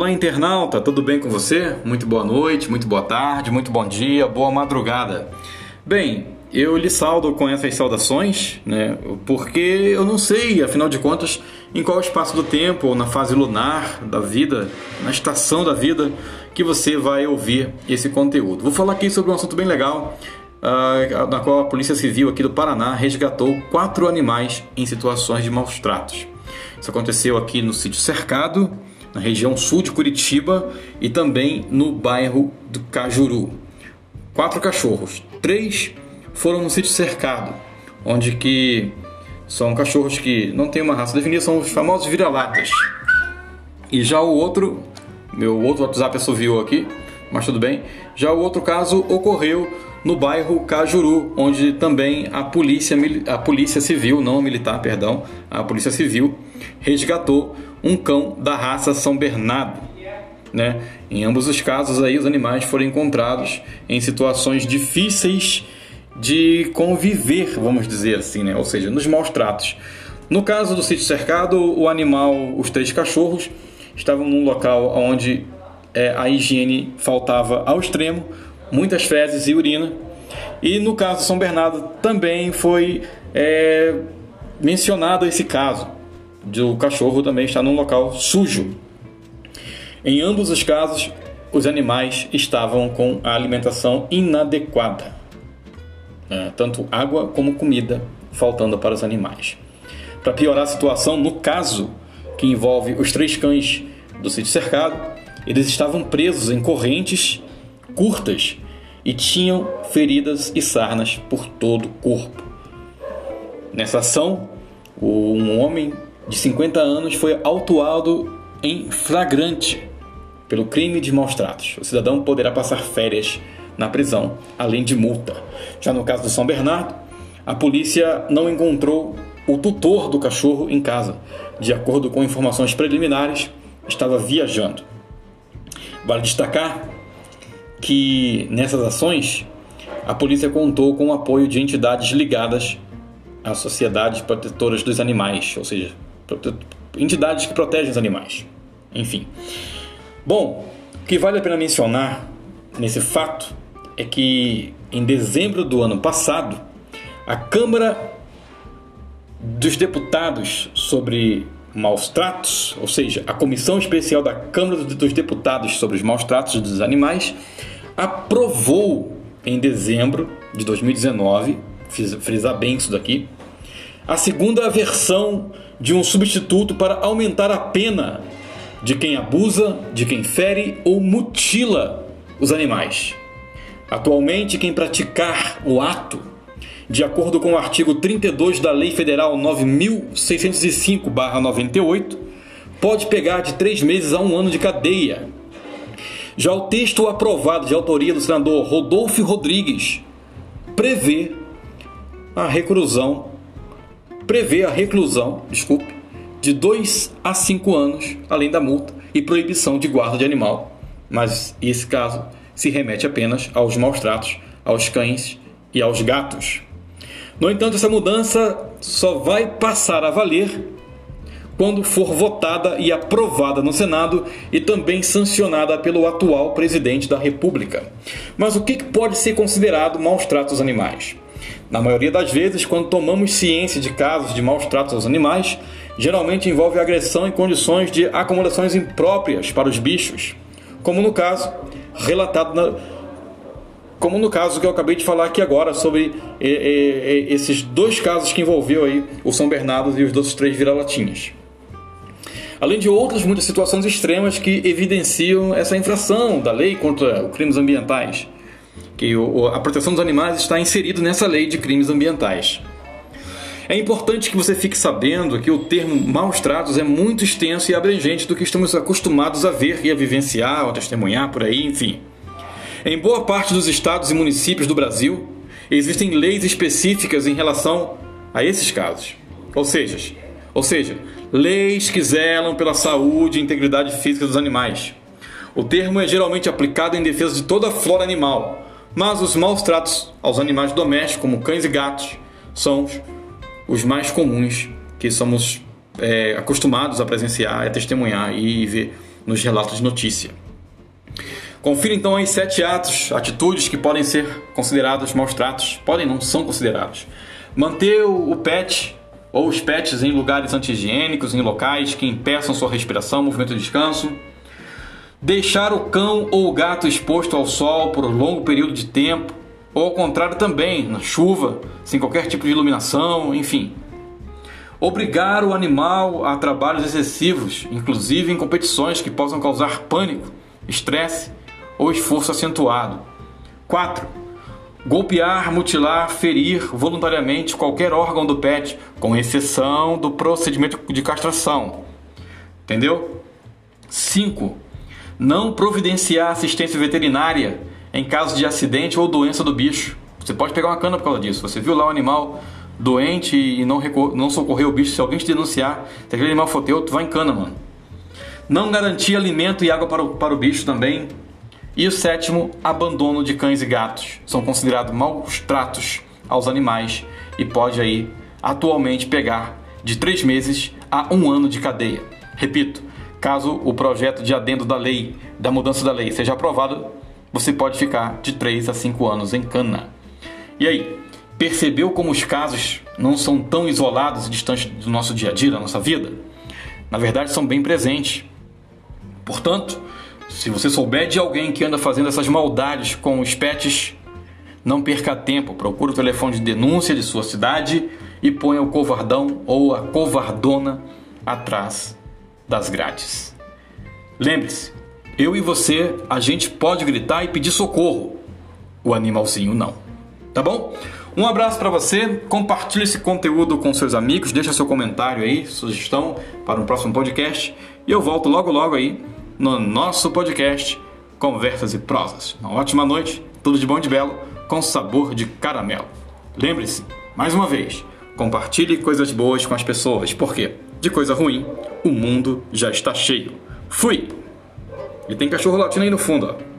Olá, internauta, tudo bem com você? Muito boa noite, muito boa tarde, muito bom dia, boa madrugada. Bem, eu lhe saldo com essas saudações, né? Porque eu não sei, afinal de contas, em qual espaço do tempo, ou na fase lunar da vida, na estação da vida, que você vai ouvir esse conteúdo. Vou falar aqui sobre um assunto bem legal, uh, na qual a Polícia Civil aqui do Paraná resgatou quatro animais em situações de maus tratos. Isso aconteceu aqui no sítio Cercado, na região sul de Curitiba e também no bairro do Cajuru. Quatro cachorros, três foram no sítio cercado, onde que são cachorros que não têm uma raça definida, são os famosos vira-latas. E já o outro, meu outro WhatsApp assoviou aqui, mas tudo bem. Já o outro caso ocorreu no bairro Cajuru, onde também a polícia, a polícia civil, não militar, perdão, a polícia civil resgatou um cão da raça São Bernardo. Né? Em ambos os casos aí os animais foram encontrados em situações difíceis de conviver, vamos dizer assim, né? ou seja, nos maus tratos. No caso do sítio cercado, o animal, os três cachorros, estavam num local onde é, a higiene faltava ao extremo, muitas fezes e urina. E no caso São Bernardo também foi é, mencionado esse caso, de o cachorro também estar num local sujo. Em ambos os casos, os animais estavam com a alimentação inadequada, é, tanto água como comida faltando para os animais. Para piorar a situação, no caso que envolve os três cães do sítio cercado, eles estavam presos em correntes curtas e tinham feridas e sarnas por todo o corpo. Nessa ação, um homem de 50 anos foi autuado em flagrante pelo crime de maus tratos. O cidadão poderá passar férias na prisão, além de multa. Já no caso do São Bernardo, a polícia não encontrou o tutor do cachorro em casa. De acordo com informações preliminares, estava viajando. Vale destacar que nessas ações a polícia contou com o apoio de entidades ligadas às sociedades protetoras dos animais, ou seja, entidades que protegem os animais. Enfim. Bom, o que vale a pena mencionar nesse fato é que em dezembro do ano passado, a Câmara dos Deputados sobre maus tratos, ou seja, a Comissão Especial da Câmara dos Deputados sobre os maus tratos dos animais, aprovou em dezembro de 2019, fiz frisar bem isso daqui, a segunda versão de um substituto para aumentar a pena de quem abusa, de quem fere ou mutila os animais. Atualmente, quem praticar o ato, de acordo com o artigo 32 da Lei Federal 9605-98, pode pegar de três meses a um ano de cadeia. Já o texto aprovado de autoria do senador Rodolfo Rodrigues prevê a reclusão, prevê a reclusão, desculpe, de 2 a 5 anos, além da multa e proibição de guarda de animal. Mas esse caso se remete apenas aos maus tratos aos cães e aos gatos. No entanto, essa mudança só vai passar a valer quando for votada e aprovada no Senado e também sancionada pelo atual presidente da República. Mas o que pode ser considerado maus tratos animais? Na maioria das vezes, quando tomamos ciência de casos de maus tratos aos animais, geralmente envolve agressão em condições de acomodações impróprias para os bichos, como no caso relatado na, como no caso que eu acabei de falar aqui agora sobre esses dois casos que envolveu aí o São Bernardo e os outros três vira-latinhas. Além de outras muitas situações extremas que evidenciam essa infração da lei contra os crimes ambientais, que a proteção dos animais está inserida nessa lei de crimes ambientais. É importante que você fique sabendo que o termo maus tratos é muito extenso e abrangente do que estamos acostumados a ver e a vivenciar ou testemunhar por aí, enfim. Em boa parte dos estados e municípios do Brasil, existem leis específicas em relação a esses casos. Ou seja, ou seja, leis que zelam pela saúde e integridade física dos animais. O termo é geralmente aplicado em defesa de toda a flora animal, mas os maus tratos aos animais domésticos, como cães e gatos, são os mais comuns que somos é, acostumados a presenciar, a testemunhar e ver nos relatos de notícia. Confira então aí sete atos, atitudes que podem ser considerados maus tratos, podem não são considerados. Manter o pet ou os pets em lugares anti-higiênicos, em locais que impeçam sua respiração, movimento de descanso. Deixar o cão ou o gato exposto ao sol por um longo período de tempo, ou ao contrário também, na chuva, sem qualquer tipo de iluminação, enfim. Obrigar o animal a trabalhos excessivos, inclusive em competições que possam causar pânico, estresse ou esforço acentuado. 4. Golpear, mutilar, ferir voluntariamente qualquer órgão do pet, com exceção do procedimento de castração. Entendeu? 5. Não providenciar assistência veterinária em caso de acidente ou doença do bicho. Você pode pegar uma cana por causa disso. Você viu lá o animal doente e não, não socorreu o bicho. Se alguém te denunciar, se aquele animal for teu, tu vai em cana, mano. Não garantir alimento e água para o, para o bicho também. E o sétimo, abandono de cães e gatos. São considerados maus tratos aos animais e pode aí atualmente pegar de três meses a um ano de cadeia. Repito, caso o projeto de adendo da lei, da mudança da lei, seja aprovado, você pode ficar de 3 a 5 anos em cana. E aí, percebeu como os casos não são tão isolados e distantes do nosso dia a dia, da nossa vida? Na verdade, são bem presentes. Portanto, se você souber de alguém que anda fazendo essas maldades com os pets, não perca tempo. Procure o telefone de denúncia de sua cidade e ponha o covardão ou a covardona atrás das grades. Lembre-se, eu e você, a gente pode gritar e pedir socorro. O animalzinho não. Tá bom? Um abraço para você. Compartilhe esse conteúdo com seus amigos, deixa seu comentário aí, sugestão para um próximo podcast e eu volto logo logo aí no nosso podcast Conversas e Prosas. Uma ótima noite, tudo de bom e de belo, com sabor de caramelo. Lembre-se, mais uma vez, compartilhe coisas boas com as pessoas, porque de coisa ruim o mundo já está cheio. Fui! E tem cachorro latindo aí no fundo, ó.